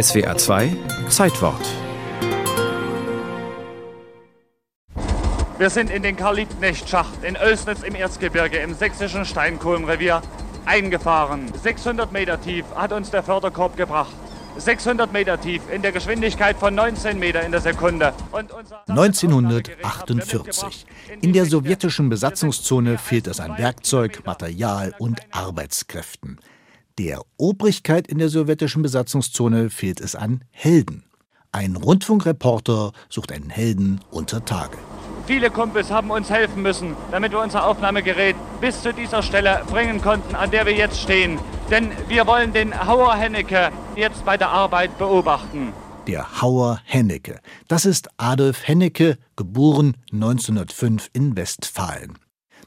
SWA 2 Zeitwort. Wir sind in den Karl-Liebknecht-Schacht in Oelsnitz im Erzgebirge im sächsischen Steinkohlenrevier eingefahren. 600 Meter tief hat uns der Förderkorb gebracht. 600 Meter tief in der Geschwindigkeit von 19 Meter in der Sekunde. 1948. In der sowjetischen Besatzungszone fehlt es an Werkzeug, Material und Arbeitskräften. Der Obrigkeit in der sowjetischen Besatzungszone fehlt es an Helden. Ein Rundfunkreporter sucht einen Helden unter Tage. Viele Kumpels haben uns helfen müssen, damit wir unser Aufnahmegerät bis zu dieser Stelle bringen konnten, an der wir jetzt stehen. Denn wir wollen den Hauer Hennecke jetzt bei der Arbeit beobachten. Der Hauer Hennecke. Das ist Adolf Hennecke, geboren 1905 in Westfalen.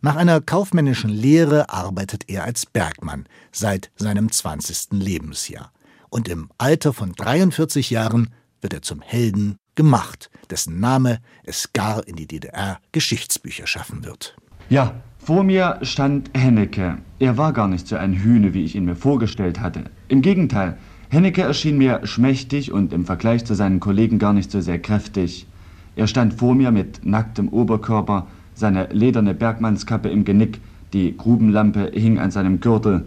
Nach einer kaufmännischen Lehre arbeitet er als Bergmann seit seinem 20. Lebensjahr. Und im Alter von 43 Jahren wird er zum Helden gemacht, dessen Name es gar in die DDR Geschichtsbücher schaffen wird. Ja, vor mir stand Hennecke. Er war gar nicht so ein Hühne, wie ich ihn mir vorgestellt hatte. Im Gegenteil, Hennecke erschien mir schmächtig und im Vergleich zu seinen Kollegen gar nicht so sehr kräftig. Er stand vor mir mit nacktem Oberkörper, seine lederne Bergmannskappe im Genick, die Grubenlampe hing an seinem Gürtel.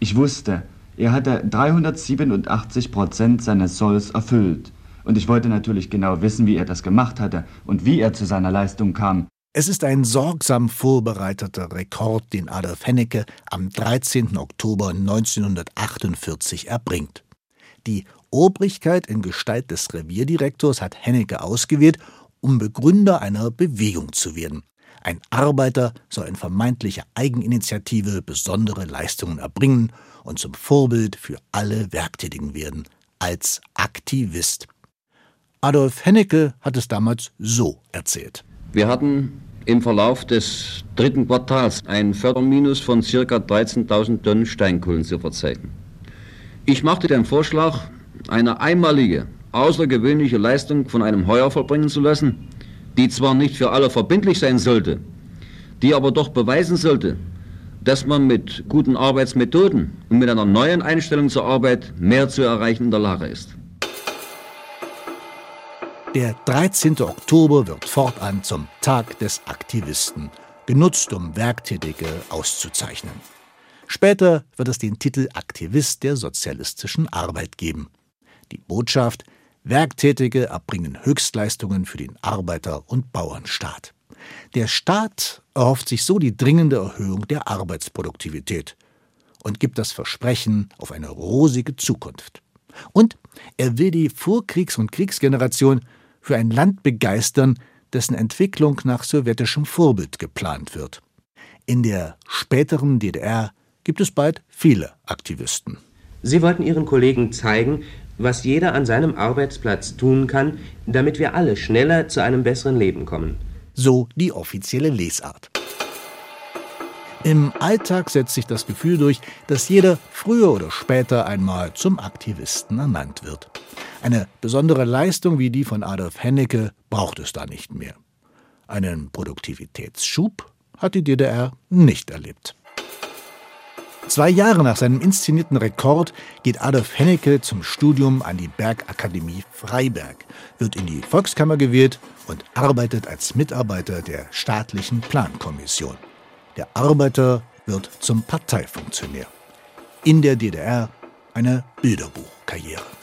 Ich wusste, er hatte 387 Prozent seines Solls erfüllt. Und ich wollte natürlich genau wissen, wie er das gemacht hatte und wie er zu seiner Leistung kam. Es ist ein sorgsam vorbereiteter Rekord, den Adolf Hennecke am 13. Oktober 1948 erbringt. Die Obrigkeit in Gestalt des Revierdirektors hat Hennecke ausgewählt, um Begründer einer Bewegung zu werden. Ein Arbeiter soll in vermeintlicher Eigeninitiative besondere Leistungen erbringen und zum Vorbild für alle Werktätigen werden, als Aktivist. Adolf Hennecke hat es damals so erzählt. Wir hatten im Verlauf des dritten Quartals ein Förderminus von ca. 13.000 Tonnen Steinkohlen zu verzeichnen. Ich machte den Vorschlag, eine einmalige, außergewöhnliche Leistung von einem Heuer vollbringen zu lassen, die zwar nicht für alle verbindlich sein sollte, die aber doch beweisen sollte, dass man mit guten Arbeitsmethoden und mit einer neuen Einstellung zur Arbeit mehr zu erreichen in der Lage ist. Der 13. Oktober wird fortan zum Tag des Aktivisten, genutzt, um Werktätige auszuzeichnen. Später wird es den Titel Aktivist der sozialistischen Arbeit geben. Die Botschaft, Werktätige erbringen Höchstleistungen für den Arbeiter- und Bauernstaat. Der Staat erhofft sich so die dringende Erhöhung der Arbeitsproduktivität und gibt das Versprechen auf eine rosige Zukunft. Und er will die Vorkriegs- und Kriegsgeneration für ein Land begeistern, dessen Entwicklung nach sowjetischem Vorbild geplant wird. In der späteren DDR gibt es bald viele Aktivisten. Sie wollten Ihren Kollegen zeigen, was jeder an seinem Arbeitsplatz tun kann, damit wir alle schneller zu einem besseren Leben kommen. So die offizielle Lesart. Im Alltag setzt sich das Gefühl durch, dass jeder früher oder später einmal zum Aktivisten ernannt wird. Eine besondere Leistung wie die von Adolf Hennecke braucht es da nicht mehr. Einen Produktivitätsschub hat die DDR nicht erlebt. Zwei Jahre nach seinem inszenierten Rekord geht Adolf Hennecke zum Studium an die Bergakademie Freiberg, wird in die Volkskammer gewählt und arbeitet als Mitarbeiter der staatlichen Plankommission. Der Arbeiter wird zum Parteifunktionär. In der DDR eine Bilderbuchkarriere.